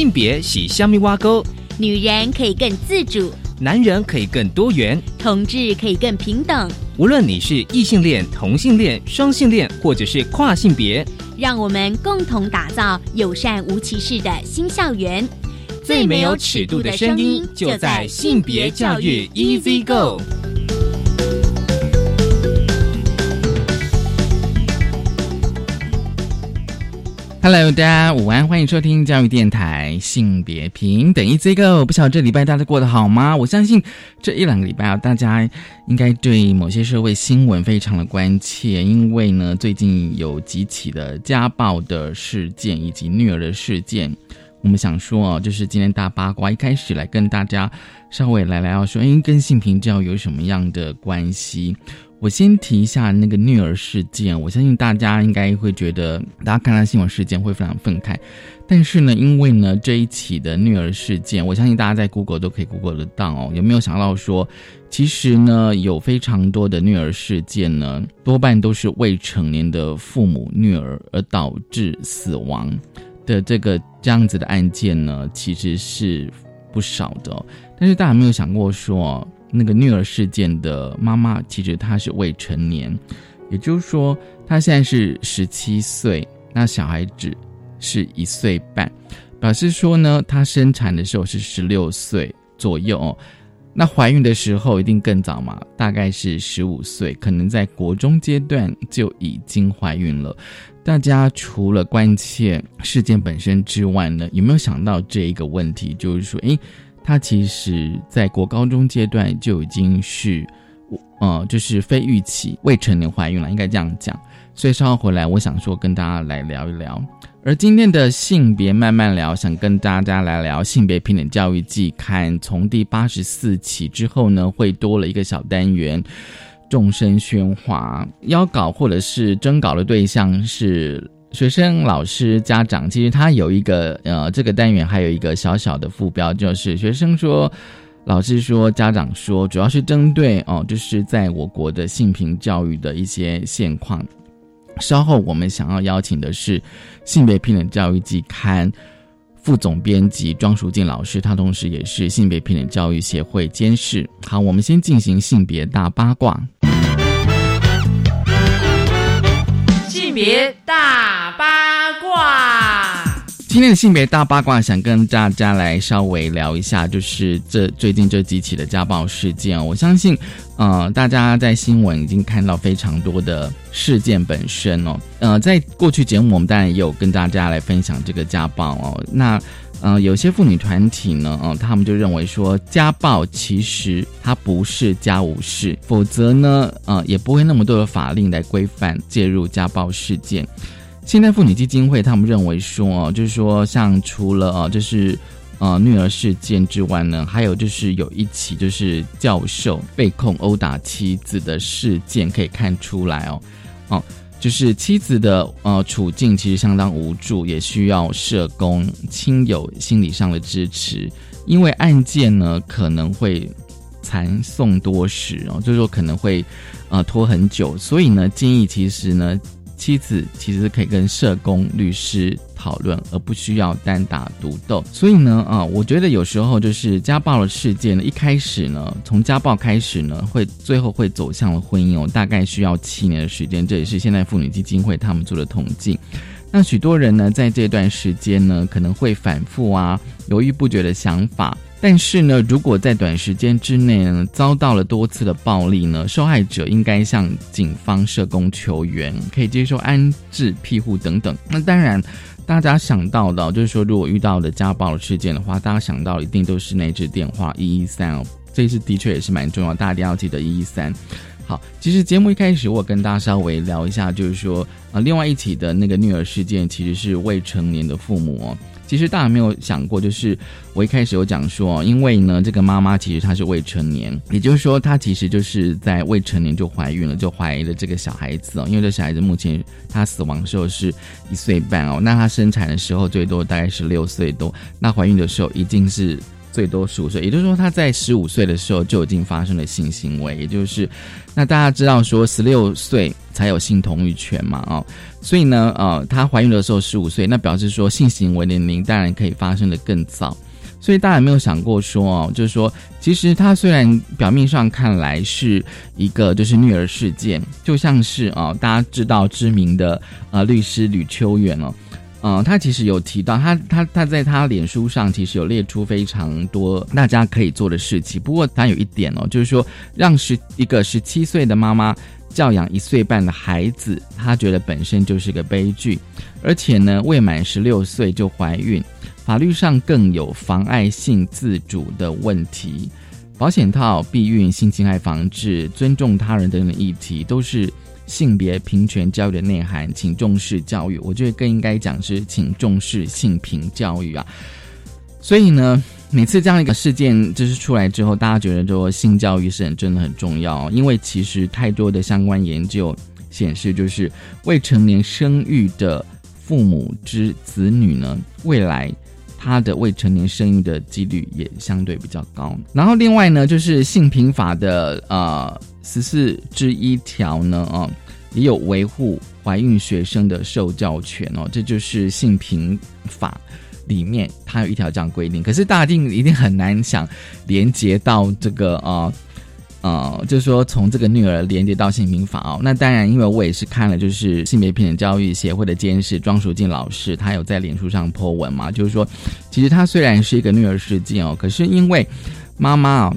性别喜虾米挖沟，女人可以更自主，男人可以更多元，同志可以更平等。无论你是异性恋、同性恋、双性恋，或者是跨性别，让我们共同打造友善无歧视的新校园。最没有尺度的声音，就在性别教育 Easy Go。Hello，大家午安，欢迎收听教育电台性别平等 Easy Go。不晓得这礼拜大家过得好吗？我相信这一两个礼拜啊，大家应该对某些社会新闻非常的关切，因为呢，最近有几起的家暴的事件以及虐儿的事件。我们想说哦，就是今天大八卦一开始来跟大家稍微来聊聊说，哎，跟性平教育有什么样的关系？我先提一下那个虐儿事件，我相信大家应该会觉得，大家看到新闻事件会非常愤慨。但是呢，因为呢这一起的虐儿事件，我相信大家在 Google 都可以 Google 得到哦。有没有想到说，其实呢有非常多的虐儿事件呢，多半都是未成年的父母虐儿而导致死亡的这个这样子的案件呢，其实是不少的。但是大家有没有想过说？那个虐儿事件的妈妈，其实她是未成年，也就是说，她现在是十七岁，那小孩子是一岁半，表示说呢，她生产的时候是十六岁左右，那怀孕的时候一定更早嘛，大概是十五岁，可能在国中阶段就已经怀孕了。大家除了关切事件本身之外呢，有没有想到这一个问题，就是说，诶。她其实，在国高中阶段就已经是，呃，就是非预期未成年怀孕了，应该这样讲。所以稍后回来，我想说跟大家来聊一聊。而今天的性别慢慢聊，想跟大家来聊性别平等教育季刊，从第八十四期之后呢，会多了一个小单元，众声喧哗。邀稿或者是征稿的对象是。学生、老师、家长，其实他有一个呃，这个单元还有一个小小的副标，就是学生说、老师说、家长说，主要是针对哦，就是在我国的性平教育的一些现况。稍后我们想要邀请的是性别平等教育季刊副总编辑庄淑静老师，她同时也是性别平等教育协会监事。好，我们先进行性别大八卦。性别大八卦，今天的性别大八卦，想跟大家来稍微聊一下，就是这最近这几起的家暴事件。我相信，呃，大家在新闻已经看到非常多的事件本身哦。呃，在过去节目，我们当然也有跟大家来分享这个家暴哦。那呃，有些妇女团体呢，嗯，他们就认为说，家暴其实它不是家务事，否则呢，呃，也不会那么多的法令来规范介入家暴事件。现代妇女基金会他们认为说，哦，就是说，像除了啊，就是呃虐儿事件之外呢，还有就是有一起就是教授被控殴打妻子的事件，可以看出来哦，哦。就是妻子的呃处境其实相当无助，也需要社工、亲友心理上的支持。因为案件呢可能会缠讼多时哦，就是说可能会呃拖很久，所以呢建议其实呢。妻子其实可以跟社工、律师讨论，而不需要单打独斗。所以呢，啊，我觉得有时候就是家暴的事件呢，一开始呢，从家暴开始呢，会最后会走向了婚姻哦，大概需要七年的时间。这也是现在妇女基金会他们做的统计。那许多人呢，在这段时间呢，可能会反复啊，犹豫不决的想法。但是呢，如果在短时间之内呢遭到了多次的暴力呢，受害者应该向警方、社工求援，可以接受安置、庇护等等。那当然，大家想到的，就是说，如果遇到的家暴事件的话，大家想到一定都是那支电话一一三哦，这次的确也是蛮重要，大家一定要记得一一三。好，其实节目一开始我跟大家稍微聊一下，就是说，啊，另外一起的那个虐儿事件其实是未成年的父母哦。其实大家没有想过，就是我一开始有讲说，因为呢，这个妈妈其实她是未成年，也就是说，她其实就是在未成年就怀孕了，就怀了这个小孩子哦。因为这小孩子目前她死亡的时候是一岁半哦，那她生产的时候最多大概是六岁多，那怀孕的时候一定是最多十五岁，也就是说，她在十五岁的时候就已经发生了性行为，也就是那大家知道说，十六岁。才有性同意权嘛，哦，所以呢，呃，她怀孕的时候十五岁，那表示说性行为年龄当然可以发生的更早。所以大家有没有想过说哦，就是说，其实他虽然表面上看来是一个就是虐儿事件，就像是啊，大家知道知名的呃律师吕秋远哦，嗯，他其实有提到他他他在他脸书上其实有列出非常多大家可以做的事情。不过他有一点哦，就是说让十一个十七岁的妈妈教养一岁半的孩子，他觉得本身就是个悲剧，而且呢未满十六岁就怀孕。法律上更有妨碍性自主的问题，保险套、避孕、性侵害防治、尊重他人等等议题，都是性别平权教育的内涵。请重视教育，我觉得更应该讲是请重视性平教育啊。所以呢，每次这样一个事件就是出来之后，大家觉得说性教育是很真的很重要，因为其实太多的相关研究显示，就是未成年生育的父母之子女呢，未来。他的未成年生育的几率也相对比较高。然后另外呢，就是性平法的呃十四之一条呢，啊，也有维护怀孕学生的受教权哦，这就是性平法里面它有一条这样规定。可是大定一定很难想连接到这个啊。呃，就是说从这个女儿连接到性平法哦，那当然，因为我也是看了，就是性别平等教育协会的监事庄淑静老师，他有在脸书上 po 文嘛，就是说，其实他虽然是一个女儿事件哦，可是因为妈妈哦，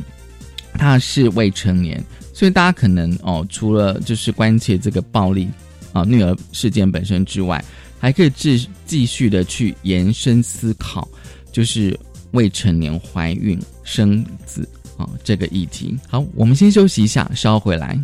她是未成年，所以大家可能哦，除了就是关切这个暴力啊女儿事件本身之外，还可以继继续的去延伸思考，就是未成年怀孕生子。这个议题好，我们先休息一下，稍后回来。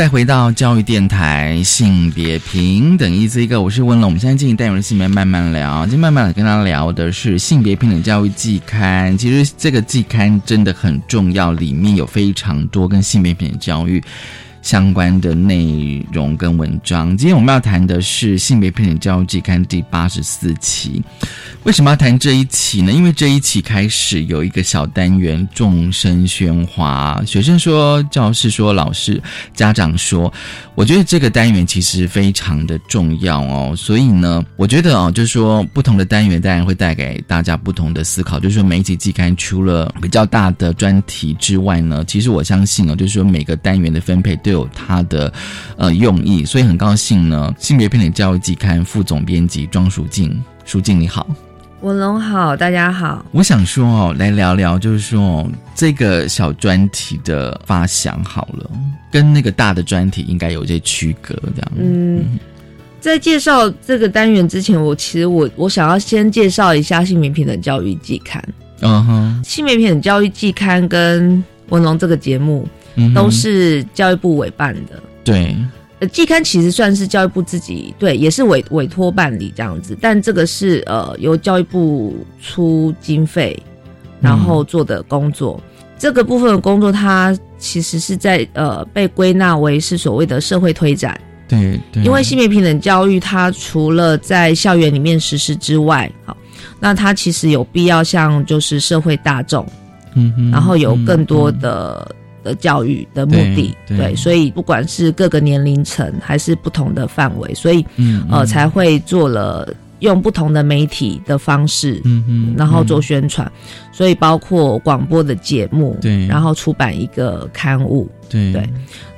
再回到教育电台性别平等一这个，我是温龙。我们现在进行单元性别慢慢聊，今天慢慢的跟他聊的是性别平等教育季刊。其实这个季刊真的很重要，里面有非常多跟性别平等教育。相关的内容跟文章，今天我们要谈的是《性别平等教育季刊》第八十四期。为什么要谈这一期呢？因为这一期开始有一个小单元“众生喧哗”，学生说，教师说，老师、家长说。我觉得这个单元其实非常的重要哦。所以呢，我觉得哦，就是说不同的单元当然会带给大家不同的思考。就是说，每一集季刊除了比较大的专题之外呢，其实我相信哦，就是说每个单元的分配都有它的呃用意。所以很高兴呢，性别平等教育季刊副总编辑庄淑静，淑静你好。文龙好，大家好。我想说哦，来聊聊，就是说这个小专题的发想好了，跟那个大的专题应该有些区隔，这样。嗯，在介绍这个单元之前，我其实我我想要先介绍一下性别平等教育季刊。嗯哼，性别平等教育季刊跟文龙这个节目嗯都是教育部委办的。对，呃，季刊其实算是教育部自己对，也是委委托办理这样子，但这个是呃由教育部出经费，然后做的工作。这个部分的工作，它其实是在呃被归纳为是所谓的社会推展，对对，因为性别平等教育，它除了在校园里面实施之外，好，那它其实有必要向就是社会大众，嗯，然后有更多嗯的、的教育的目的，对对。所以不管是各个年龄层还是不同的范围，所以嗯呃才会做了用不同的媒体的方式，嗯嗯，然后做宣传，所以包括广播的节目，对。然后出版一个刊物。对。对。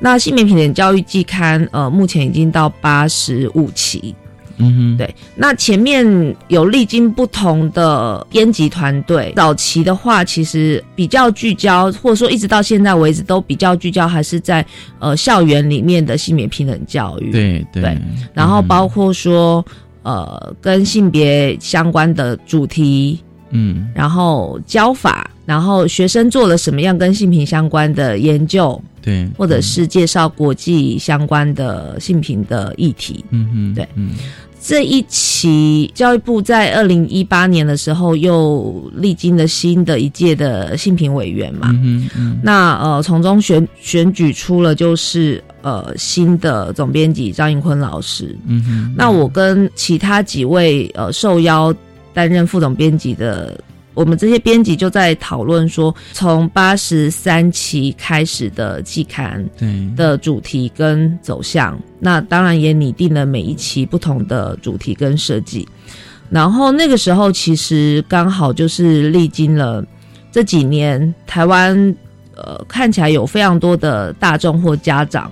那性别平等教育季刊，呃，目前已经到八十五期，嗯哼，对，那前面有历经不同的编辑团队，早期的话其实比较聚焦，或者说一直到现在为止都比较聚焦，还是在呃校园里面的性别平等教育。，对对对然后包括说呃跟性别相关的主题，嗯。然后教法，然后学生做了什么样跟性平相关的研究，对，或者是介绍国际相关的性平的议题。嗯哼对嗯这一期教育部在二零一八年的时候，又历经了新的一届的性评委员嘛。嗯哼嗯那呃，从中选选举出了就是呃新的总编辑张迎坤老师。嗯哼，那我跟其他几位呃受邀担任副总编辑的，我们这些编辑就在讨论说，从八十三期开始的季刊，对的主题跟走向，那当然也拟定了每一期不同的主题跟设计。然后那个时候其实刚好就是历经了这几年台湾呃看起来有非常多的大众或家长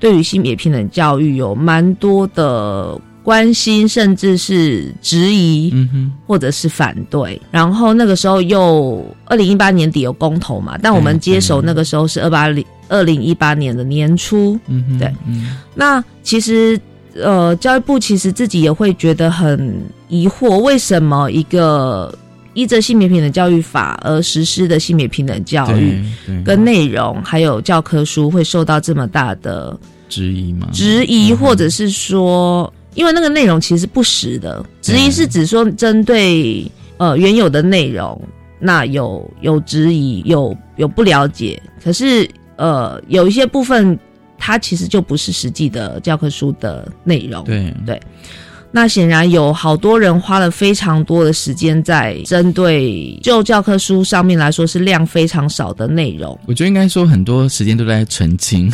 对于性别平等教育有蛮多的关心，甚至是质疑。嗯哼。或者是反对，然后那个时候又二零一八年底有公投嘛，但我们接手那个时候是二八零二零一八年的年初，嗯哼对。嗯。那其实呃教育部其实自己也会觉得很疑惑，为什么一个依着性别平等教育法而实施的性别平等教育跟内容还有教科书会受到这么大的质疑吗？质疑，或者是说，因为那个内容其实不实的，质疑是指说针对呃原有的内容，那有有质疑，有有不了解，可是呃有一些部分它其实就不是实际的教科书的内容。对那显然有好多人花了非常多的时间在针对就教科书上面来说是量非常少的内容。我觉得应该说很多时间都在澄清，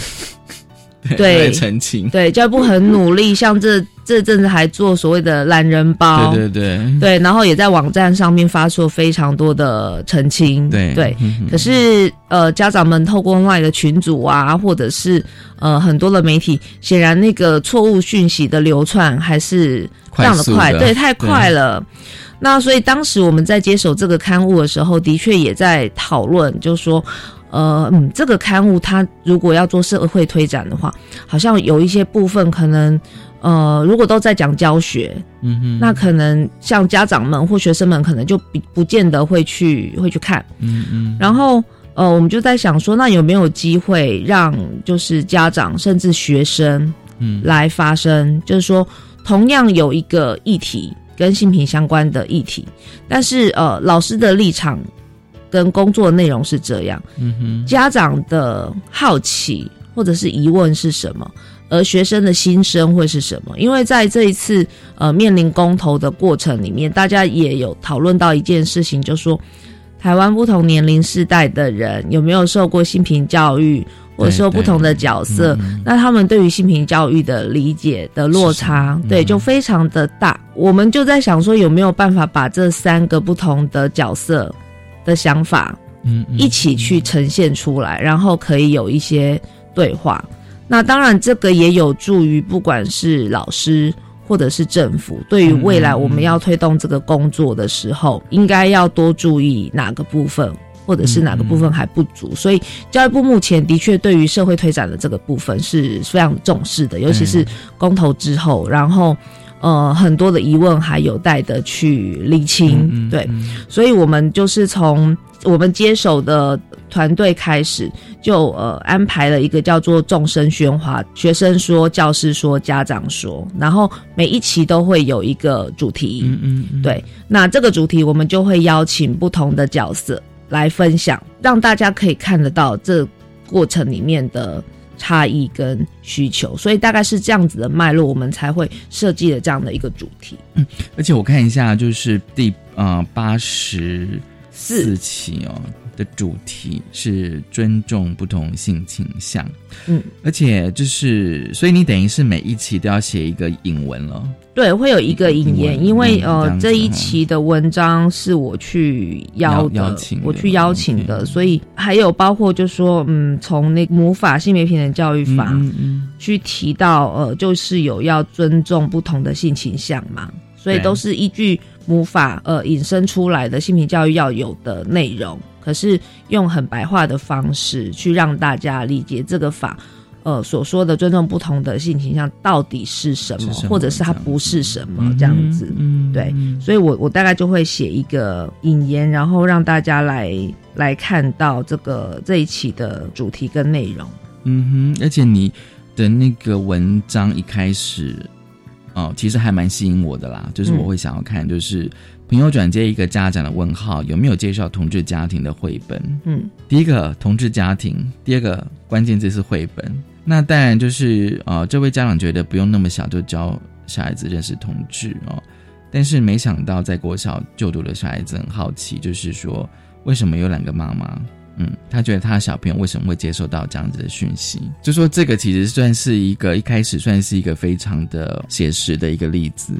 对澄清，对，教育部很努力，像这这阵子还做所谓的懒人包，对对对对，然后也在网站上面发出非常多的澄清，对对。可是呃，家长们透过外的群组啊，或者是呃很多的媒体，显然那个错误讯息的流窜还是非常的快，对，太快了。那所以当时我们在接手这个刊物的时候，的确也在讨论，就是说。呃，嗯，这个刊物它如果要做社会推展的话，好像有一些部分可能，呃，如果都在讲教学，嗯哼。那可能像家长们或学生们可能就不不见得会去会去看，嗯嗯。然后呃，我们就在想说，那有没有机会让就是家长甚至学生嗯。来发声，就是说同样有一个议题跟性平相关的议题，但是呃，老师的立场跟工作内容是这样，嗯哼。家长的好奇或者是疑问是什么，而学生的心声会是什么？因为在这一次呃面临公投的过程里面，大家也有讨论到一件事情，就说台湾不同年龄世代的人有没有受过性平教育，或者说不同的角色，嗯那他们对于性平教育的理解的落差，对，就非常的大。我们就在想说，有没有办法把这三个不同的角色的想法嗯嗯一起去呈现出来，然后可以有一些对话。那当然，这个也有助于不管是老师或者是政府，对于未来我们要推动这个工作的时候，应该要多注意哪个部分，或者是哪个部分还不足。所以教育部目前的确对于社会推展的这个部分是非常重视的，尤其是公投之后，然后。呃，很多的疑问还有待的去理清，对，所以我们就是从我们接手的团队开始，就呃安排了一个叫做众生喧哗，学生说、教师说、家长说，然后每一期都会有一个主题，嗯嗯，对，那这个主题我们就会邀请不同的角色来分享，让大家可以看得到这过程里面的。差异跟需求，所以大概是这样子的脉络，我们才会设计了这样的一个主题。嗯，而且我看一下，就是第呃八十四期哦的主题是尊重不同性倾向。嗯，而且就是，所以你等于是每一期都要写一个引文了。对，会有一个引言，因为呃，这一期的文章是我去邀的，我去邀请的，所以还有包括就说，嗯，从那魔法性别平等教育法去提到，呃，就是有要尊重不同的性倾向嘛，所以都是依据母法呃引申出来的性平教育要有的内容，可是用很白话的方式去让大家理解这个法。呃，所说的尊重不同的性倾向到底是什么，或者是它不是什么这样子？嗯，对，所以我我大概就会写一个引言，然后让大家来来看到这个这一期的主题跟内容。嗯哼，而且你的那个文章一开始，哦，其实还蛮吸引我的啦，就是我会想要看，就是朋友转接一个家长的问号，有没有介绍同志家庭的绘本？嗯，第一个同志家庭，第二个关键字是绘本。那当然就是呃，这位家长觉得不用那么小就教小孩子认识同志哦，但是没想到在国小就读的小孩子很好奇，就是说为什么有两个妈妈？嗯，他觉得他的小朋友为什么会接受到这样子的讯息？就说这个其实算是一个一开始算是一个非常的写实的一个例子。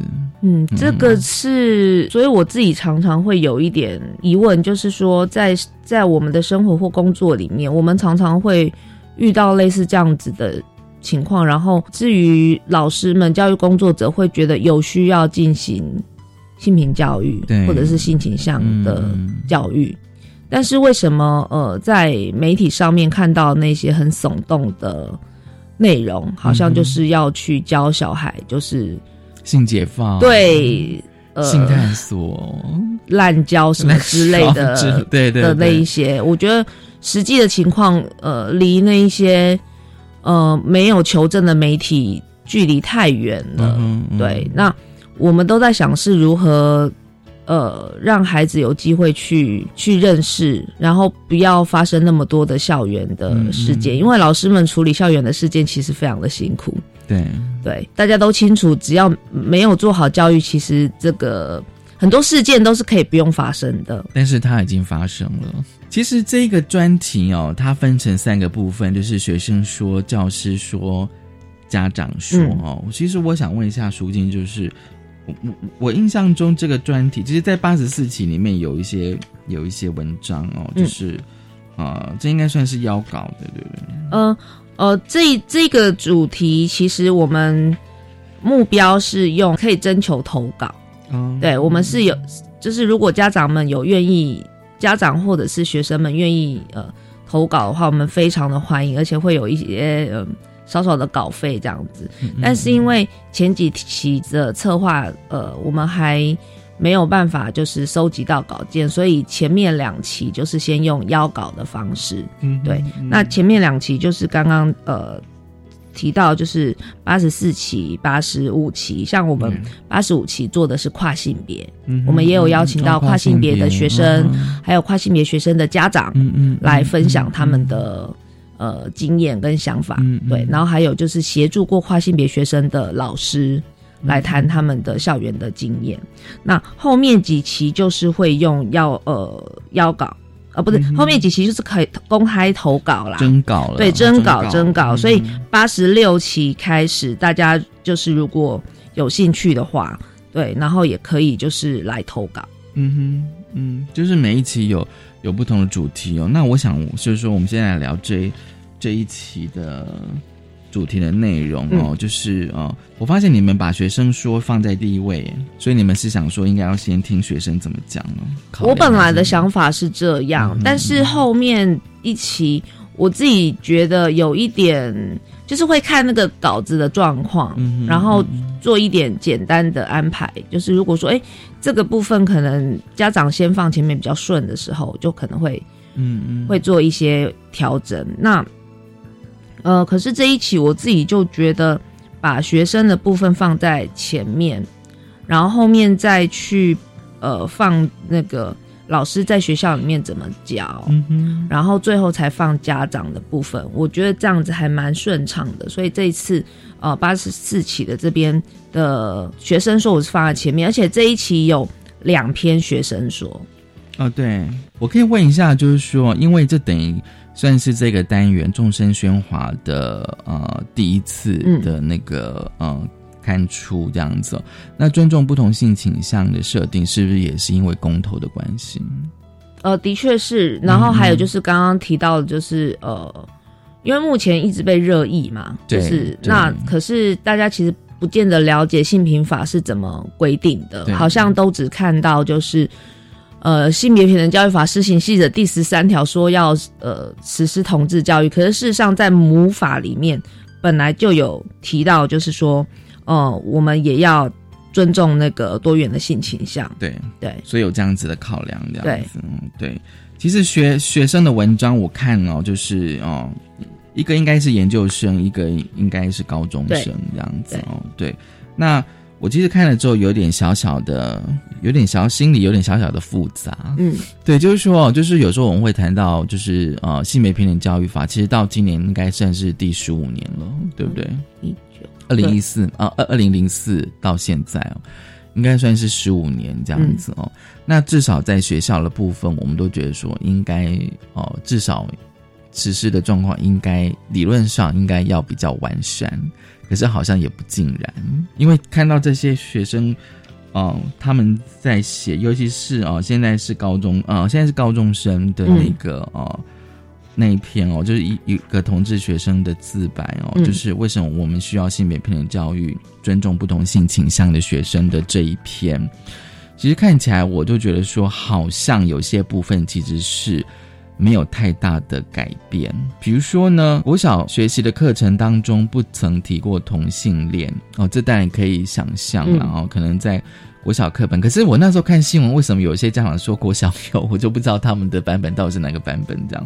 嗯，这个是，所以我自己常常会有一点疑问，就是说在在我们的生活或工作里面，我们常常会。遇到类似这样子的情况，然后至于老师们、教育工作者会觉得有需要进行性平教育，或者是性倾向的教育，但是为什么呃，在媒体上面看到那些很耸动的内容，好像就是要去教小孩，就是性解放，对，呃，性探索、滥交什么之类的，对对的那一些，我觉得。实际的情况，呃，离那一些呃没有求证的媒体距离太远了。对，那我们都在想是如何呃让孩子有机会去去认识，然后不要发生那么多的校园的事件，因为老师们处理校园的事件其实非常的辛苦。对对，大家都清楚，只要没有做好教育，其实这个很多事件都是可以不用发生的。但是它已经发生了。其实这个专题哦，它分成三个部分，就是学生说、教师说、家长说哦。其实我想问一下舒静，就是我印象中这个专题，其实，在八十四期里面有一些有一些文章哦，就是啊，这应该算是邀稿的，对不对？呃呃，这这个主题其实我们目标是用可以征求投稿，嗯，对我们是有，就是如果家长们有愿意。家长或者是学生们愿意呃投稿的话，我们非常的欢迎，而且会有一些呃少少的稿费这样子。但是因为前几期的策划呃我们还没有办法就是收集到稿件，所以前面两期就是先用邀稿的方式。嗯，对。那前面两期就是刚刚呃。提到就是八十四期、八十五期，像我们八十五期做的是跨性别，我们也有邀请到跨性别的学生，还有跨性别学生的家长，嗯来分享他们的呃经验跟想法。对，然后还有就是协助过跨性别学生的老师来谈他们的校园的经验。那后面几期就是会用要呃邀稿。啊，不是，后面几期就是可以公开投稿啦，征稿了，对，征稿，征稿。所以八十六期开始，大家就是如果有兴趣的话，对，然后也可以就是来投稿。嗯哼，嗯，就是每一期有有不同的主题哦。那我想就是说，我们现在来聊这这一期的。主题的内容嗯哦，就是哦，我发现你们把学生说放在第一位，所以你们是想说应该要先听学生怎么讲呢？考我本来的想法是这样，嗯但是后面一期我自己觉得有一点，就是会看那个稿子的状况，然后做一点简单的安排。就是如果说，哎、这个部分可能家长先放前面比较顺的时候，就可能会嗯嗯会做一些调整。那呃，可是这一期我自己就觉得把学生的部分放在前面，然后后面再去呃放那个老师在学校里面怎么教，嗯然后最后才放家长的部分。我觉得这样子还蛮顺畅的，所以这一次呃八十四期的这边的学生说我是放在前面，而且这一期有两篇学生说，哦，对，我可以问一下，就是说，因为这等于算是这个单元众生喧哗的呃第一次嗯。的那个、呃刊出这样子哦，那尊重不同性倾向的设定，是不是也是因为公投的关系？呃，的确是。然后还有就是刚刚提到的，就是呃，因为目前一直被热议嘛，就是那可是大家其实不见得了解性平法是怎么规定的，好像都只看到就是。呃，性别平等教育法施行细则第十三条说要呃实施同志教育，可是事实上在母法里面本来就有提到，就是说，呃，我们也要尊重那个多元的性倾向，对，对，所以有这样子的考量，这样子，嗯，对。其实学学生的文章我看哦，就是哦，一个应该是研究生，一个应该是高中生这样子哦，对。那我其实看了之后，有点小小的，有点小心里有点小小的复杂，嗯，对，就是说，就是有时候我们会谈到，就是呃，性别平等教育法，其实到今年应该算是第十五年了，对不对？一九二零一四啊，二二零零四到现在哦，应该算是十五年这样子哦。那至少在学校的部分，我们都觉得说，应该哦，至少实施的状况应该理论上应该要比较完善，可是好像也不尽然，因为看到这些学生。哦，他们在写，尤其是哦，现在是高中，呃，现在是高中生的那个、哦那一篇哦，就是一一个同志学生的自白哦，嗯就是为什么我们需要性别平等教育，尊重不同性倾向的学生的这一篇，其实看起来我就觉得说，好像有些部分其实是没有太大的改变。比如说呢，国小学习的课程当中不曾提过同性恋哦，这当然可以想象了哦，可能在。国小课本，可是我那时候看新闻，为什么有些家长说国小有，我就不知道他们的版本到底是哪个版本这样。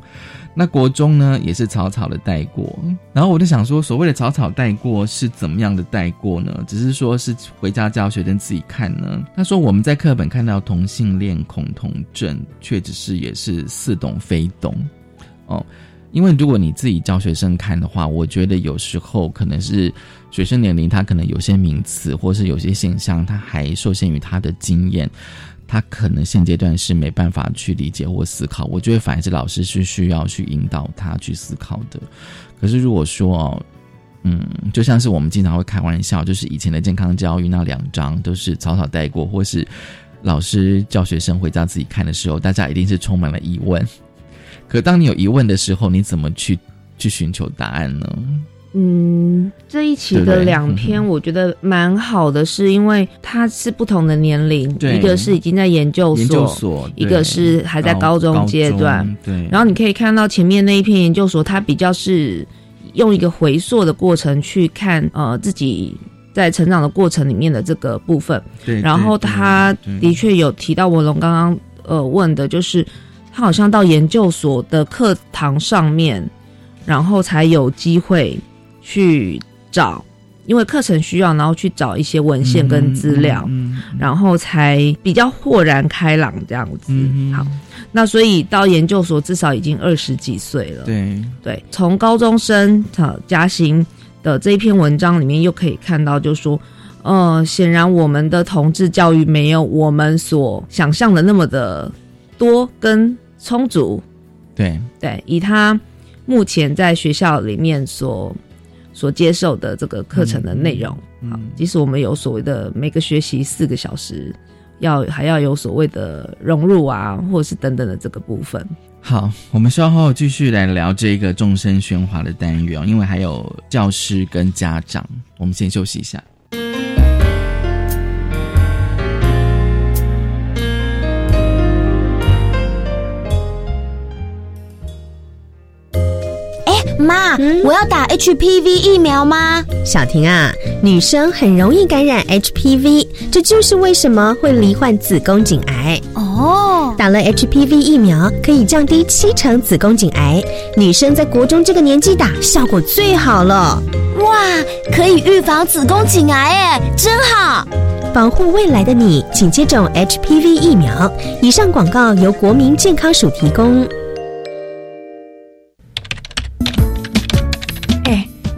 那国中呢，也是草草的带过，然后我就想说，所谓的草草带过是怎么样的带过呢？只是说是回家教学生自己看呢？他说我们在课本看到同性恋恐同症，却只是也是似懂非懂哦。因为如果你自己教学生看的话，我觉得有时候可能是学生年龄，他可能有些名词或是有些现象，他还受限于他的经验，他可能现阶段是没办法去理解或思考。我觉得反而是老师是需要去引导他去思考的。可是如果说哦，嗯，就像是我们经常会开玩笑，就是以前的健康教育那两章都是草草带过，或是老师教学生回家自己看的时候，大家一定是充满了疑问。可当你有疑问的时候，你怎么去去寻求答案呢？嗯，这一期的两篇嗯我觉得蛮好的，是因为它是不同的年龄，一个是已经在研究研究所，一个是还在高中阶段，对，然后你可以看到前面那一篇研究所，它比较是用一个回溯的过程去看呃自己在成长的过程里面的这个部分，对，然后他的确有提到文龙刚刚呃问的，就是他好像到研究所的课堂上面，然后才有机会去找，因为课程需要，然后去找一些文献跟资料，嗯嗯然后才比较豁然开朗这样子。嗯好，那所以到研究所至少已经二十几岁了。对，对，从高中生呃嘉兴的这一篇文章里面又可以看到，就是说，呃，显然我们的同志教育没有我们所想象的那么的多跟充足。对，对，以他目前在学校里面所所接受的这个课程的内容，嗯好，即使我们有所谓的每个学习四个小时，要还要有所谓的融入啊，或者是等等的这个部分。好，我们稍后继续来聊这个众生喧哗的单元，因为还有教师跟家长。我们先休息一下。妈，我要打 HPV 疫苗吗？小婷啊，女生很容易感染 HPV，这就是为什么会罹患子宫颈癌。哦，打了 HPV 疫苗可以降低七成子宫颈癌，女生在国中这个年纪打效果最好了。哇，可以预防子宫颈癌哎，真好！保护未来的你，请接种 HPV 疫苗。以上广告由国民健康署提供。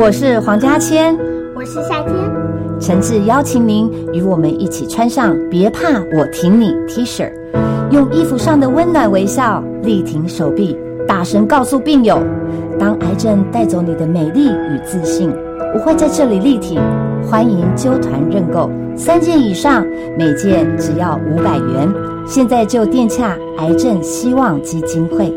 我是黄家千，我是夏天。诚挚邀请您与我们一起穿上“别怕，我挺你 ”T 恤，用衣服上的温暖微笑力挺手臂，大声告诉病友：当癌症带走你的美丽与自信，我会在这里力挺。欢迎揪团认购，三件以上，每件只要五百元。现在就电洽癌症希望基金会。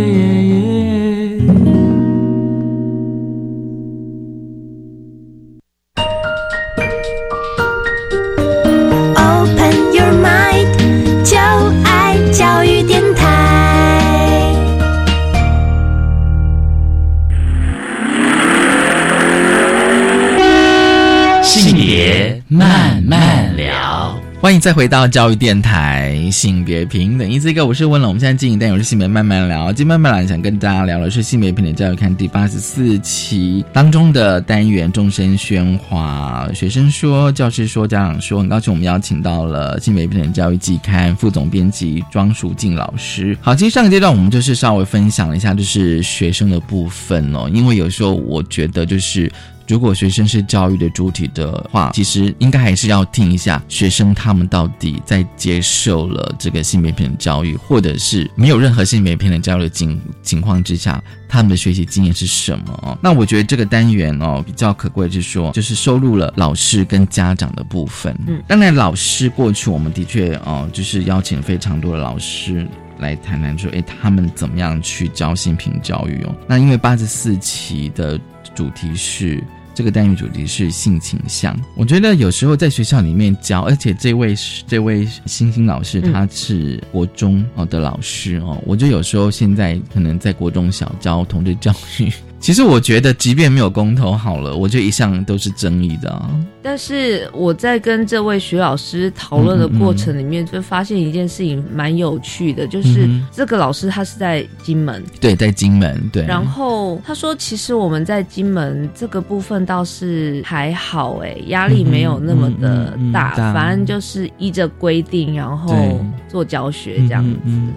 欢迎再回到教育电台，性别平等。一次一个，我是温龙。我们现在进行单元是性别慢慢聊。今天慢慢聊，想跟大家聊的是性别平等教育看第八十四期当中的单元众生喧哗。学生说，教师说，家长说，很高兴我们邀请到了性别平等教育季刊副总编辑庄淑静老师。好，其实上个阶段我们就是稍微分享了一下，就是学生的部分哦，因为有时候我觉得就是。如果学生是教育的主体的话，其实应该还是要听一下学生他们到底在接受了这个性别平等教育，或者是没有任何性别平等教育的情情况之下，他们的学习经验是什么哦？那我觉得这个单元哦比较可贵，就是说就是收录了老师跟家长的部分。嗯，当然老师过去我们的确哦就是邀请非常多的老师来谈谈说，哎，他们怎么样去教性平教育哦？那因为八十四期的主题是。这个单元主题是性倾向，我觉得有时候在学校里面教，而且这位这位星星老师他是国中哦的老师哦，我觉得有时候现在可能在国中小教同志教育。其实我觉得，即便没有公投好了，我觉得一向都是争议的啊。但是我在跟这位徐老师讨论的过程里面，就发现一件事情蛮有趣的，就是这个老师他是在金门，对，在金门，对。然后他说，其实我们在金门这个部分倒是还好，哎，压力没有那么的大，反正就是依着规定，然后做教学这样。子。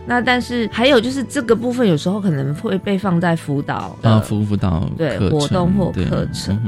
那但是还有就是这个部分有时候可能会被放在辅导啊，辅对活动或课程，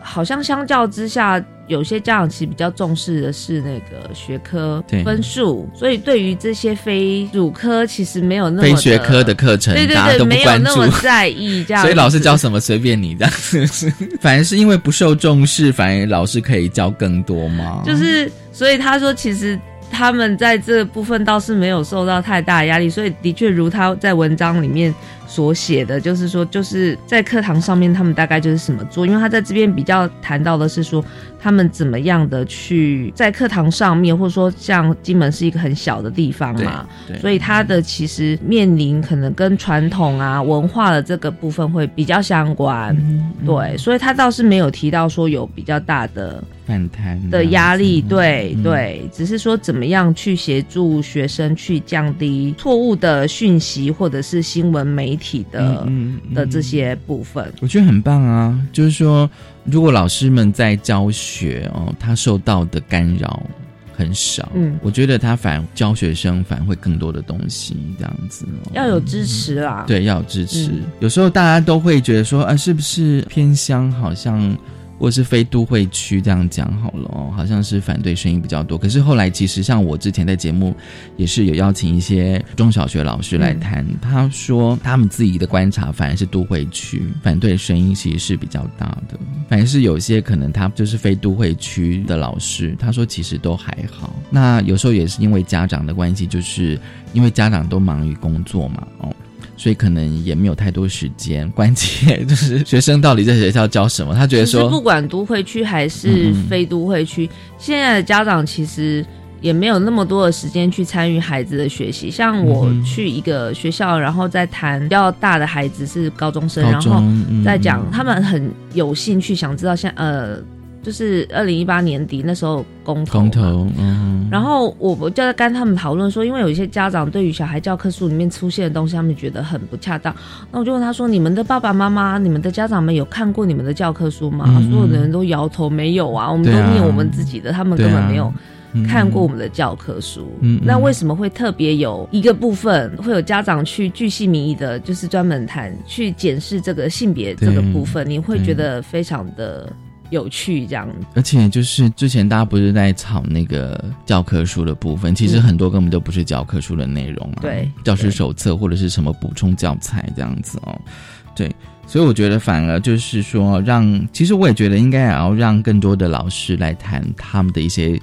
好像相较之下，有些家长其实比较重视的是那个学科分数，所以对于这些非主科，其实没有那么非学科的课程，对对对，没有那么在意这样。所以老师教什么随便你这样，是？反而是因为不受重视，反而老师可以教更多吗？就是，所以他说，其实他们在这部分倒是没有受到太大压力，所以的确如他在文章里面。所写的，就是说就是在课堂上面他们大概就是怎么做，因为他在这边比较谈到的是说他们怎么样的去在课堂上面，或者说像金门是一个很小的地方嘛，对所以他的其实面临可能跟传统啊文化的这个部分会比较相关，对，所以他倒是没有提到说有比较大的反弹的压力，嗯。对对，只是说怎么样去协助学生去降低错误的讯息或者是新闻媒体的、嗯的这些部分。我觉得很棒啊，就是说，如果老师们在教学哦，他受到的干扰很少，嗯我觉得他反教学生反而会更多的东西，这样子、哦。要有支持啦，对，要有支持。嗯有时候大家都会觉得说，啊，是不是偏乡好像，或是非都会区这样讲好了哦，好像是反对声音比较多。可是后来，其实像我之前在节目也是有邀请一些中小学老师来谈，他说他们自己的观察，反而是都会区反对声音其实是比较大的，反而是有些可能他就是非都会区的老师，他说其实都还好。那有时候也是因为家长的关系，就是因为家长都忙于工作嘛，哦。所以可能也没有太多时间，关键就是学生到底在学校教什么？他觉得说，不管都会区还是非都会区，现在的家长其实。也没有那么多的时间去参与孩子的学习。像我去一个学校，然后再谈比较大的孩子是高中生，高然后再讲他们很有兴趣想知道现呃，就是二零一八年底那时候公投公投，嗯，然后我我就在跟他们讨论说，因为有一些家长对于小孩教科书里面出现的东西，他们觉得很不恰当。那我就问他说：“你们的爸爸妈妈、你们的家长们有看过你们的教科书吗？”嗯。所有的人都摇头，没有啊，我们都念我们自己的，他们根本没有。看过我们的教科书，那为什么会特别有一个部分会有家长去巨细靡遗的，就是专门谈去检视这个性别这个部分，你会对。觉得非常的有趣，这样。而且就是之前大家不是在炒那个教科书的部分，其实嗯。很多根本都不是教科书的内容啊，对。教师手册或者是什么补充教材这样子哦，对。所以我觉得，反而就是说，让其实我也觉得应该也要让更多的老师来谈他们的一些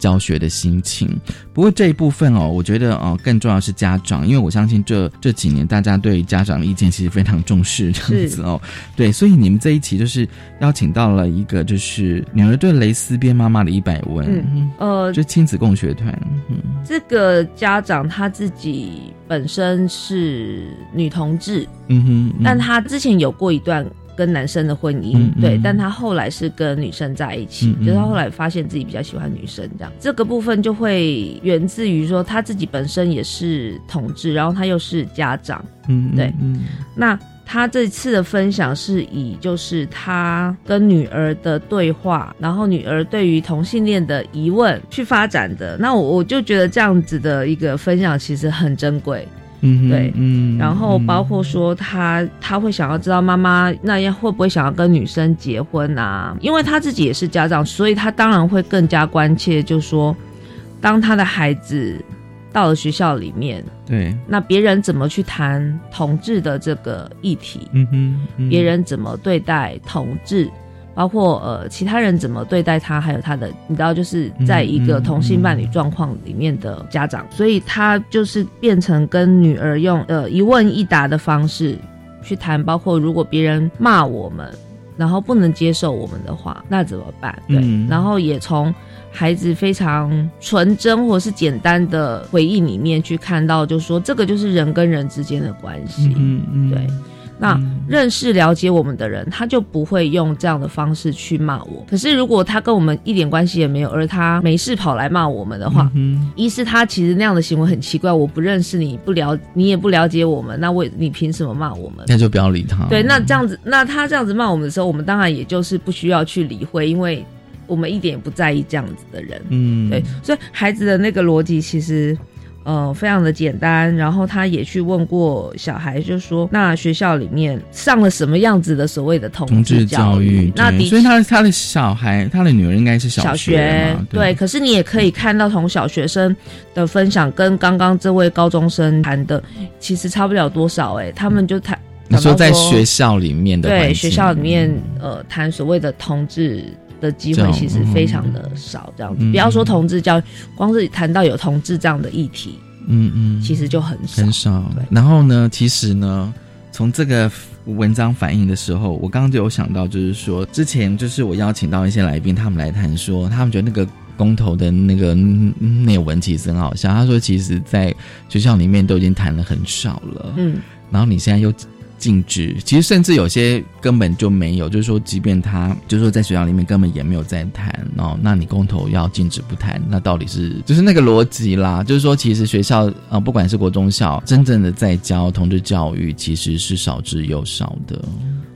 教学的心情。不过这一部分哦，我觉得哦，更重要是家长，因为我相信这这几年大家对家长的意见其实非常重视这样子哦。对，所以你们这一期就是邀请到了一个就是女儿对蕾丝边妈妈的一百问，嗯呃，就亲子共学团，嗯这个家长他自己本身是女同志，嗯哼，嗯但他之前有过一段跟男生的婚姻，嗯嗯对，但他后来是跟女生在一起，就是他后来发现自己比较喜欢女生，这样这个部分就会源自于说他自己本身也是同志，然后他又是家长，嗯，对嗯那他这次的分享是以就是他跟女儿的对话，然后女儿对于同性恋的疑问去发展的。那我我就觉得这样子的一个分享其实很珍贵。嗯哼，对嗯，然后包括说他他会想要知道妈妈那样会不会想要跟女生结婚啊？因为他自己也是家长，所以他当然会更加关切，就说当他的孩子到了学校里面，对，那别人怎么去谈同志的这个议题？嗯哼，嗯别人怎么对待同志，包括呃其他人怎么对待他，还有他的，你知道，就是在一个同性伴侣状况里面的家长，所以他就是变成跟女儿用呃一问一答的方式去谈，包括如果别人骂我们，然后不能接受我们的话，那怎么办？对，嗯然后也从。孩子非常纯真或是简单的回忆里面去看到，就说这个就是人跟人之间的关系。嗯嗯，对，那认识了解我们的人，他就不会用这样的方式去骂我。可是如果他跟我们一点关系也没有，而他没事跑来骂我们的话，嗯一是他其实那样的行为很奇怪，我不认识你，不了你也不了解我们，那我你凭什么骂我们？那就不要理他。对，那这样子，那他这样子骂我们的时候，我们当然也就是不需要去理会，因为我们一点也不在意这样子的人。嗯，对，所以孩子的那个逻辑其实。呃，非常的简单，然后他也去问过小孩，就说那学校里面上了什么样子的所谓的同同志教育，那所以他他的小孩，他的女儿应该是小学。嘛，对，可是你也可以看到从小学生的分享跟刚刚这位高中生谈的，其实差不了多少哎、他们就谈。你说在学校里面的对学校里面呃谈所谓的同志的机会其实非常的少，这样子。嗯不要说同志教育，光是谈到有同志这样的议题，嗯嗯，其实就很少。很少。然后呢，其实呢，从这个文章反映的时候，我刚刚就有想到，就是说之前就是我邀请到一些来宾，他们来谈说，他们觉得那个公投的那个内文其实很好笑。他说，其实，在学校里面都已经谈了很少了，嗯，然后你现在又。禁止，其实甚至有些根本就没有，就是说，即便他就是说在学校里面根本也没有在谈哦，那你公投要禁止不谈，那到底是就是那个逻辑啦？就是说，其实学校啊，不管是国中校，真正的在教同志教育，其实是少之又少的。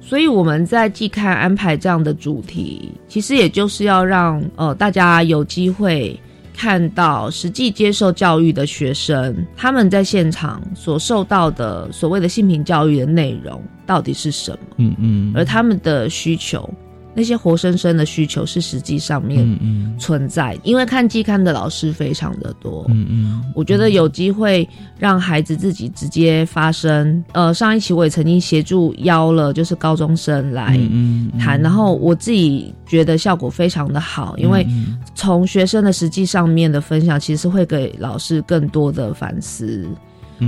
所以我们在季刊安排这样的主题，其实也就是要让呃大家有机会。看到实际接受教育的学生，他们在现场所受到的所谓的性平教育的内容到底是什么？嗯嗯，而他们的需求。那些活生生的需求是实际上面存在，因为看季刊的老师非常的多。嗯嗯，我觉得有机会让孩子自己直接发声。呃，上一期我也曾经协助邀了就是高中生来谈，然后我自己觉得效果非常的好，因为从学生的实际上面的分享，其实会给老师更多的反思。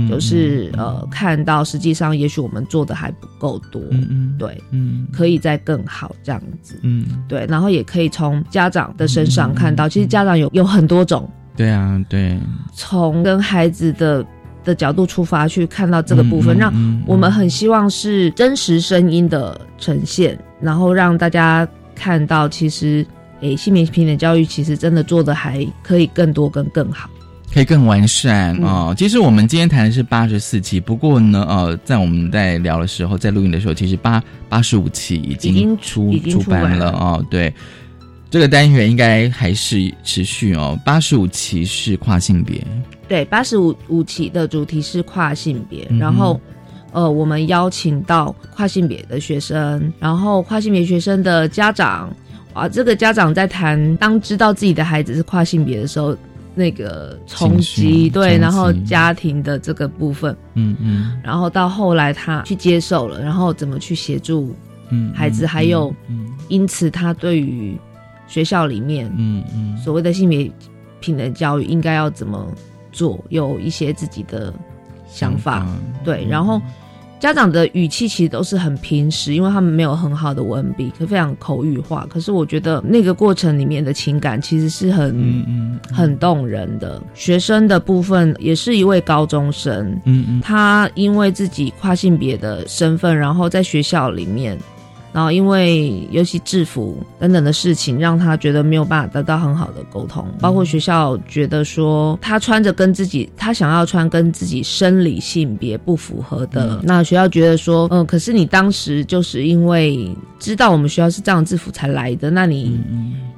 就是呃，看到实际上也许我们做的还不够多，嗯嗯，对，嗯，可以再更好这样子，嗯，对，然后也可以从家长的身上看到，其实家长有有很多种，对啊，对，从跟孩子的的角度出发去看到这个部分，让我们很希望是真实声音的呈现，然后让大家看到，其实诶，性别平等教育其实真的做的还可以更多跟更好。可以更完善啊！其实我们今天谈的是八十四期，不过呢，呃，在我们在聊的时候，在录音的时候，其实八八十五期已经出出版了啊。对，这个单元应该还是持续哦。八十五期是跨性别，对，八十五五期的主题是跨性别，然后呃，我们邀请到跨性别的学生，然后跨性别学生的家长，哇，这个家长在谈当知道自己的孩子是跨性别的时候。那个冲击，对，然后家庭的这个部分，嗯嗯，然后到后来他去接受了，然后怎么去协助，嗯，孩子，还有，嗯，因此他对于学校里面，嗯嗯，所谓的性别平等教育应该要怎么做，有一些自己的想法，对，然后。家长的语气其实都是很平实，因为他们没有很好的文笔，可非常口语化。可是我觉得那个过程里面的情感其实是很很动人的。学生的部分也是一位高中生，嗯嗯，他因为自己跨性别的身份，然后在学校里面。然后，因为尤其制服等等的事情，让他觉得没有办法得到很好的沟通。包括学校觉得说，他穿着跟自己他想要穿跟自己生理性别不符合的，那学校觉得说，嗯，可是你当时就是因为知道我们学校是这样制服才来的，那你。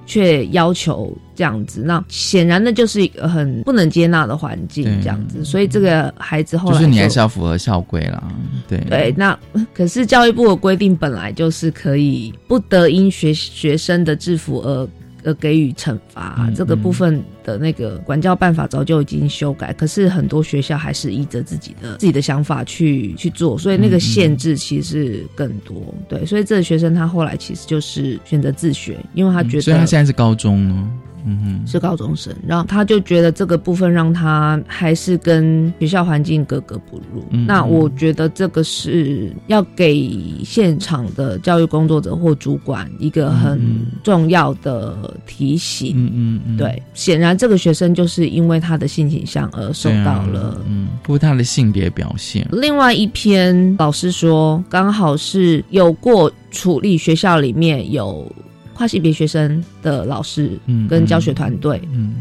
却要求这样子，那显然那就是一个很不能接纳的环境，这样子。所以这个孩子后来就是你还是要符合校规啦，对对。那 可是教育部的规定本来就是可以不得因学学生的制服而。呃，给予惩罚这个部分的那个管教办法早就已经修改，可是很多学校还是依着自己的自己的想法去去做，所以那个限制其实更多。对，所以这个学生他后来其实就是选择自学，因为他觉得，所以他现在是高中哦。嗯是高中生，然后他就觉得这个部分让他还是跟学校环境格格不入。那我觉得这个是要给现场的教育工作者或主管一个很重要的提醒。嗯嗯，对，显然这个学生就是因为他的性倾向而受到了，嗯，不他的性别表现。另外一篇老师说，刚好是有过处理学校里面有。跨性别学生的老师跟教学团队，嗯，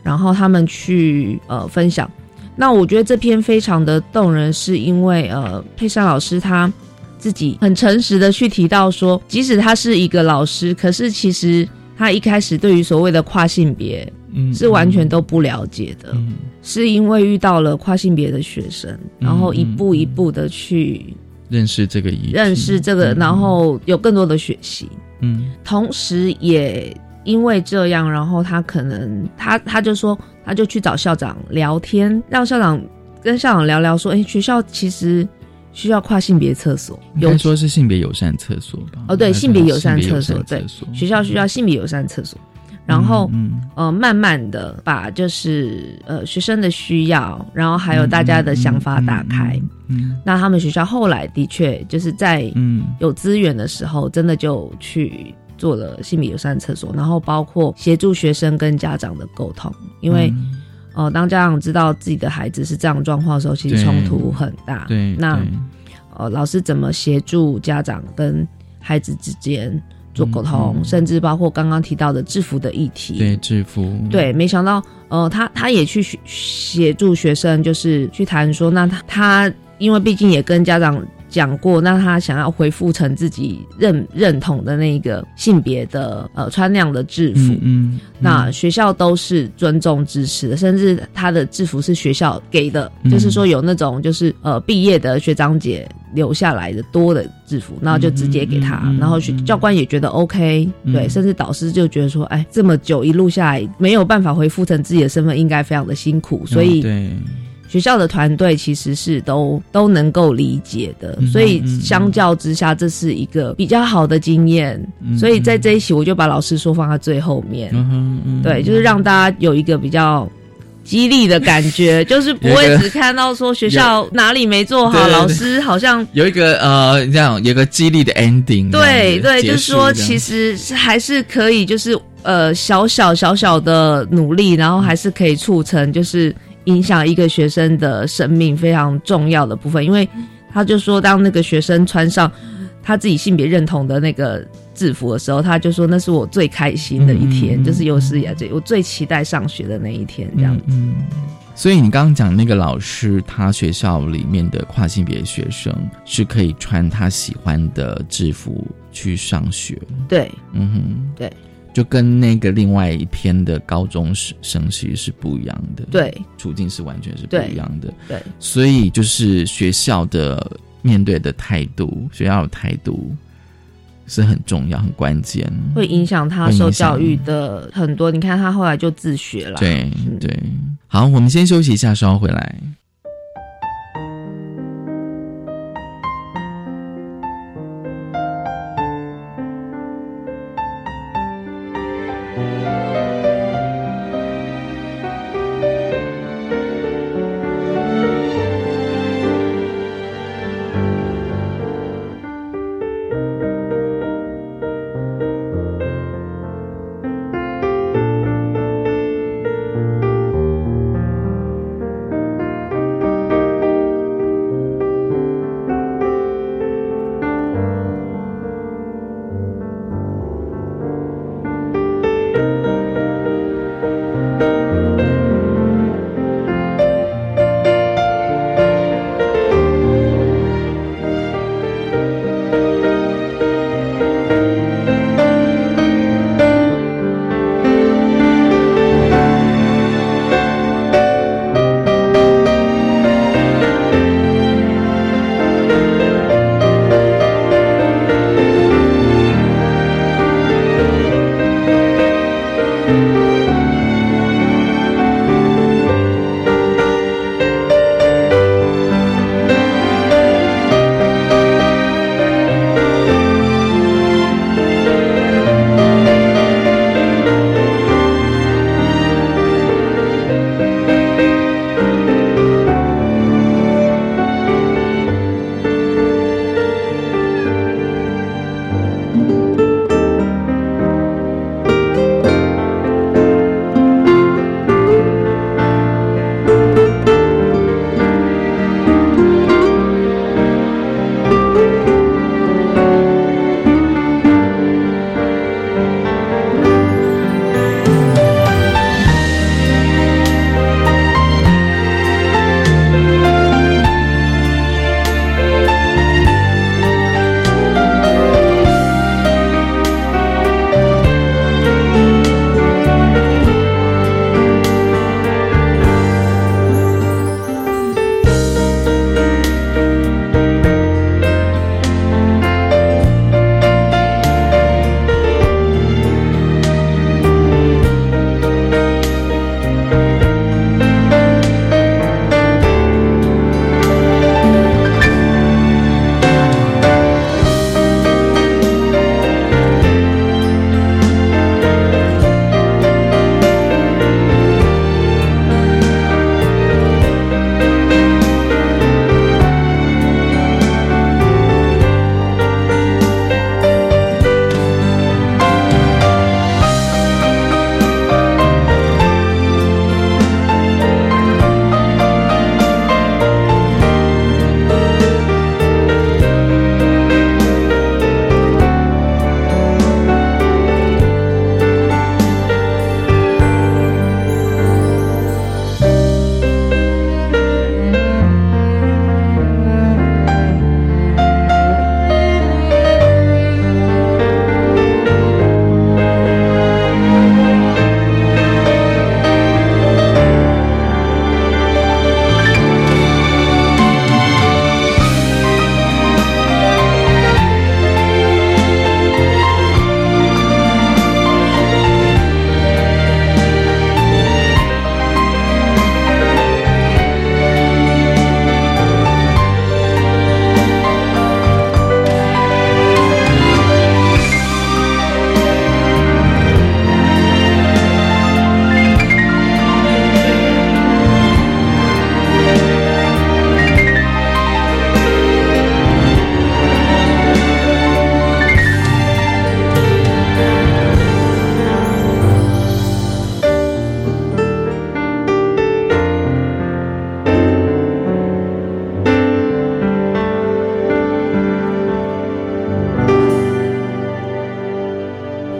然后他们去呃分享。那我觉得这篇非常的动人，是因为呃佩珊老师他自己很诚实的去提到说，即使他是一个老师，可是其实他一开始对于所谓的跨性别，嗯，是完全都不了解的，是因为遇到了跨性别的学生，然后一步一步的去认识这个，认识这个，然后有更多的学习。嗯，同时也因为这样，然后他可能他他就说，他就去找校长聊天，让校长跟校长聊聊，说，哎，学校其实需要跨性别厕所，有说是性别友善厕所吧？哦，对，性别友善厕所，对，学校需要性别友善厕所。然后嗯呃，慢慢的把就是呃学生的需要，然后还有大家的想法打开。嗯那他们学校后来的确就是在嗯。有资源的时候，真的就去做了性别友善厕所，然后包括协助学生跟家长的沟通，因为、嗯。呃，当家长知道自己的孩子是这样的状况的时候，其实对冲突很大。对，那对。呃，老师怎么协助家长跟孩子之间做沟通，甚至包括刚刚提到的制服的议题。对制服，对，没想到，呃，他他也去协协助学生，就是去谈说，那他他因为毕竟也跟家长讲过，那他想要恢复成自己认认同的那个性别的呃穿那样的制服，嗯嗯，那学校都是尊重支持的，甚至他的制服是学校给的，嗯。就是说有那种就是呃毕业的学长姐留下来的多的制服，然后就直接给他，然后学教官也觉得 OK，、嗯。对，甚至导师就觉得说，哎，这么久一路下来没有办法恢复成自己的身份，应该非常的辛苦，所以哦对，学校的团队其实是都都能够理解的，嗯所以相较之下，这是一个比较好的经验。嗯所以在这一期，我就把老师说放在最后面，嗯哼嗯对，就是让大家有一个比较。激励的感觉，就是不会只看到说学校哪里没做好，老师好像有一个呃，这样有一个激励的 ending，对对，就是说其实是还是可以，就是呃小小小小的努力，然后还是可以促成就是影响一个学生的生命非常重要的部分，因为他就说当那个学生穿上他自己性别认同的那个制服的时候，他就说那是我最开心的一天，嗯嗯嗯就是有史以来最我最期待上学的那一天，这样。嗯，所以你刚刚讲那个老师，他学校里面的跨性别学生是可以穿他喜欢的制服去上学，对嗯哼，对，就跟那个另外一篇的高中生其实是不一样的，对，处境是完全是不一样的，对，所以就是学校的面对的态度，学校的态度是很重要、很关键，会影响他受教育的很多。你看他后来就自学了，对嗯对。好，我们先休息一下，稍后回来。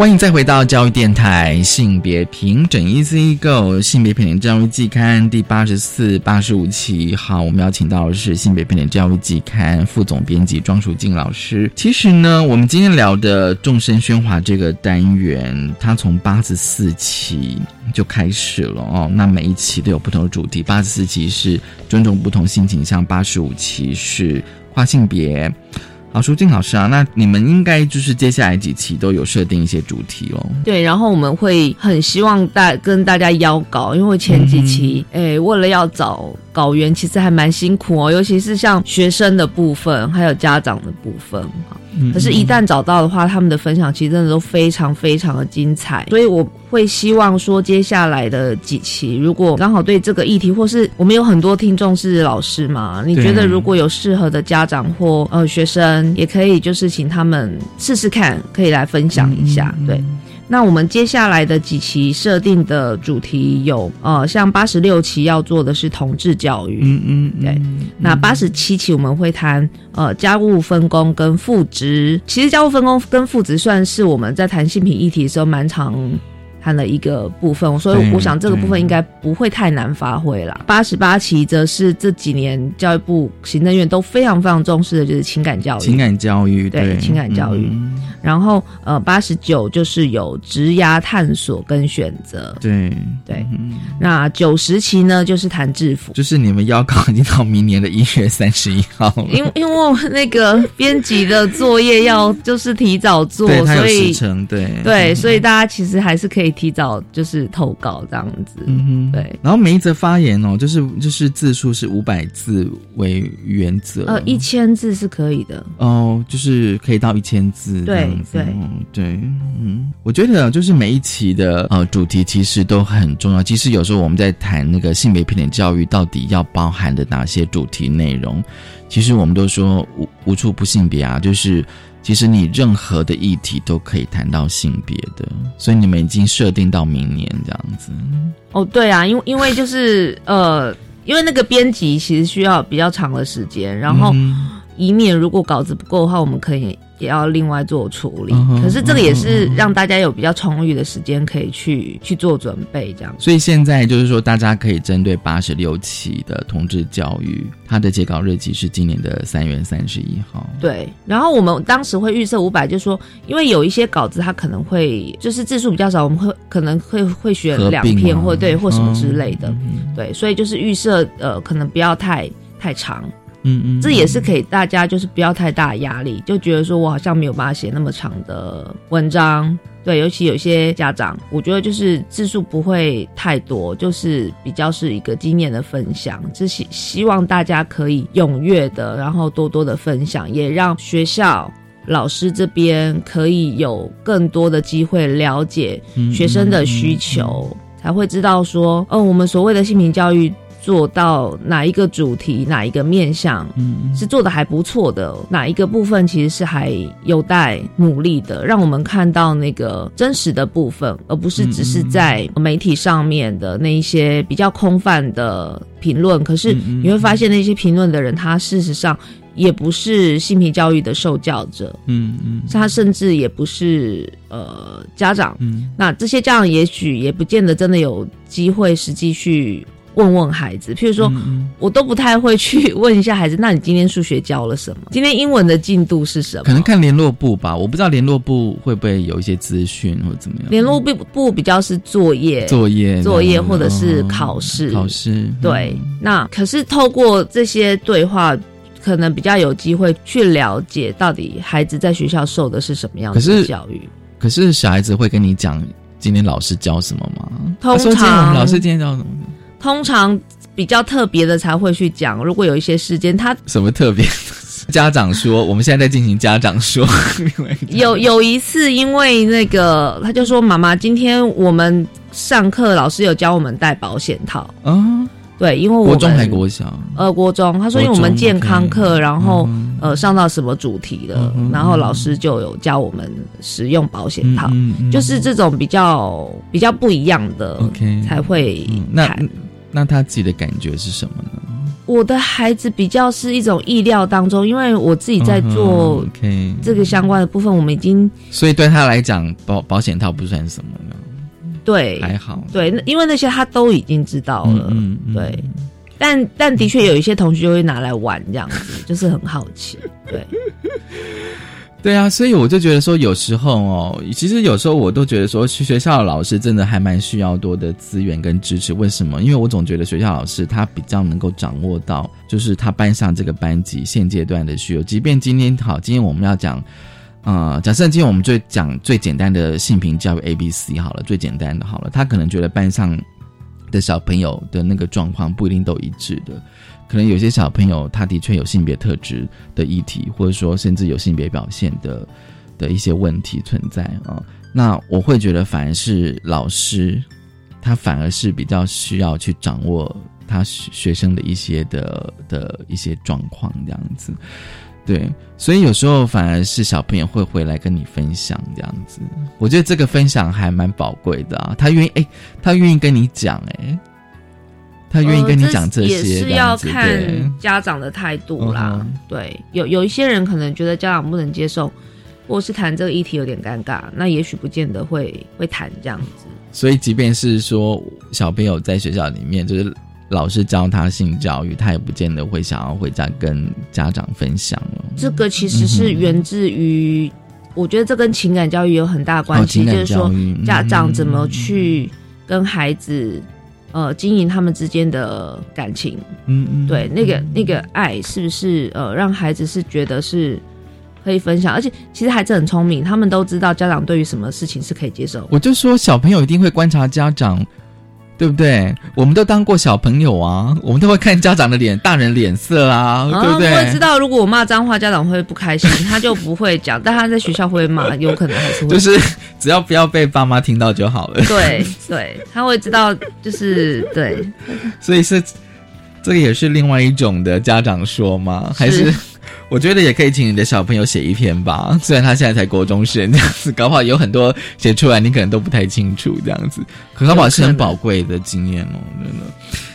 欢迎再回到教育电台性别平等 Easy Go 性别平等教育季刊第八十四、八十五期。好，我们邀请到的是性别平等教育季刊副总编辑庄淑静老师。其实呢，我们今天聊的众生喧哗这个单元，它从八十四期就开始了哦。那每一期都有不同的主题，八十四期是尊重不同性倾向，八十五期是跨性别。好，舒静老师啊，那你们应该就是接下来几期都有设定一些主题哦。对，然后我们会很希望大跟大家邀稿，因为前几期，哎、为了要找稿源，其实还蛮辛苦哦，尤其是像学生的部分，还有家长的部分哈。可是，一旦找到的话，他们的分享其实真的都非常非常的精彩，所以我会希望说，接下来的几期，如果刚好对这个议题，或是我们有很多听众是老师嘛，你觉得如果有适合的家长或呃学生，也可以就是请他们试试看，可以来分享一下，对。那我们接下来的几期设定的主题有，呃，像八十六期要做的是同志教育，嗯嗯，对。那八十七期我们会谈呃家务分工跟父职，其实家务分工跟父职算是我们在谈性平议题的时候蛮常。谈的一个部分，所以我想这个部分应该不会太难发挥啦。八十八期则是这几年教育部行政院都非常非常重视的，就是情感教育。情感教育，对情感教育。嗯。然后呃，八十九就是有职涯探索跟选择。对。对，嗯。那九十期呢就是谈制服。就是你们邀稿已经到明年的一月三十一号。了，因因为我那个编辑的作业要就是提早做，所以对。对，所以大家其实还是可以提早就是投稿这样子。嗯哼，对。然后每一则发言哦，就是就是字数是五百字为原则，呃，一千字是可以的。哦，就是可以到一千字这对样子，对哦对，嗯，我觉得就是每一期的呃主题其实都很重要。其实有时候我们在谈那个性别平等教育到底要包含的哪些主题内容，其实我们都说无无处不性别啊，就是其实你任何的议题都可以谈到性别的，所以你们已经设定到明年这样子。哦，对啊，因为因为就是呃，因为那个编辑其实需要比较长的时间，然后嗯以免如果稿子不够的话，我们可以也要另外做处理。嗯可是这个也是让大家有比较充裕的时间可以去去做准备，这样。所以现在就是说，大家可以针对八十六期的同志教育，它的截稿日期是今年的三月三十一号。对，然后我们当时会预设五百，就是说因为有一些稿子它可能会就是字数比较少，我们会可能会会选两篇或对或什么之类的，嗯对，所以就是预设呃可能不要太太长，嗯嗯，这也是给大家就是不要太大压力，就觉得说我好像没有办法写那么长的文章。对，尤其有些家长，我觉得就是字数不会太多，就是比较是一个经验的分享，是希希望大家可以踊跃的，然后多多的分享，也让学校。老师这边可以有更多的机会了解学生的需求，才会知道说，嗯，我们所谓的性平教育做到哪一个主题、哪一个面向，嗯是做的还不错的，哪一个部分其实是还有待努力的，让我们看到那个真实的部分，而不是只是在媒体上面的那一些比较空泛的评论。可是你会发现，那些评论的人，他事实上也不是性平教育的受教者，嗯嗯他甚至也不是呃家长。嗯那这些家长也许也不见得真的有机会实际去问问孩子，譬如说，嗯我都不太会去问一下孩子，那你今天数学教了什么？今天英文的进度是什么？可能看联络部吧，我不知道联络部会不会有一些资讯或者怎么样。联络部部比较是作业、作业、作业或者是哦考试、考试，对，那可是透过这些对话，可能比较有机会去了解到底孩子在学校受的是什么样的教育。可是小孩子会跟你讲今天老师教什么吗？通常老师今天教什么？通常比较特别的才会去讲。如果有一些事件，他什么特别？家长说，我们现在在进行家长说，有有一次，因为那个他就说：“妈妈，今天我们上课老师有教我们戴保险套。”啊，对，因为我们国中还国小，呃，国中，他说因为我们健康课，然后、呃上到什么主题了，然后老师就有教我们使用保险套，就是这种比较比较不一样的 OK 才会嗯那谈那他自己的感觉是什么呢？我的孩子比较是一种意料当中，因为我自己在做这个相关的部分，我们已经所以对他来讲，保保险套不算什么呢，对还好。对，那因为那些他都已经知道了，嗯嗯对。但但的确有一些同学就会拿来玩这样子，就是很好奇，对。对啊，所以我就觉得说，有时候哦，其实有时候我都觉得说，去学校的老师真的还蛮需要多的资源跟支持。为什么？因为我总觉得学校老师他比较能够掌握到，就是他班上这个班级现阶段的需求。即便今天好，今天我们要讲，呃，假设今天我们最讲最简单的性平教育 A B C 好了，最简单的好了，他可能觉得班上的小朋友的那个状况不一定都一致的。可能有些小朋友他的确有性别特质的议题，或者说甚至有性别表现的的一些问题存在啊、那我会觉得反而是老师，他反而是比较需要去掌握他学生的一些的的一些状况这样子。对，所以有时候反而是小朋友会回来跟你分享这样子，我觉得这个分享还蛮宝贵的啊。他愿意哎，他愿意跟你讲哎，他愿意跟你讲这些，呃也是要看家长的态度啦。嗯对，有有一些人可能觉得家长不能接受，或是谈这个议题有点尴尬，那也许不见得会会谈这样子。所以，即便是说小朋友在学校里面，就是老师教他性教育，他也不见得会想要回家跟家长分享了。这个其实是源自于，我觉得这跟情感教育有很大关系，哦就是说家长嗯怎么去跟孩子。呃，经营他们之间的感情，嗯嗯，对，那个那个爱是不是呃，让孩子是觉得是可以分享，而且其实孩子很聪明，他们都知道家长对于什么事情是可以接受。我就说小朋友一定会观察家长，对不对？我们都当过小朋友啊，我们都会看家长的脸、大人脸色啊，对不对？会知道如果我骂脏话，家长会不开心，他就不会讲，但他在学校会骂，有可能还是会。就是只要不要被爸妈听到就好了。对对，他会知道，就是对，所以是这个也是另外一种的家长说吗？还是是 我觉得也可以请你的小朋友写一篇吧，虽然他现在才国中生这样子，搞不好有很多写出来你可能都不太清楚这样子，可搞不好是很宝贵的经验哦，真的。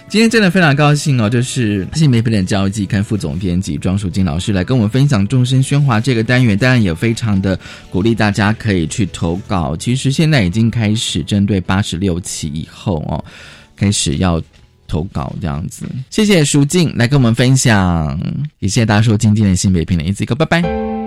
今天真的非常高兴哦，就是性别平等教育季刊副总编辑庄淑金老师来跟我们分享众生喧哗这个单元，当然也非常的鼓励大家可以去投稿。其实现在已经开始针对八十六期以后哦，开始要投稿这样子。谢谢舒静来跟我们分享，也谢谢大家收听今天的新北平等一次一个，拜拜。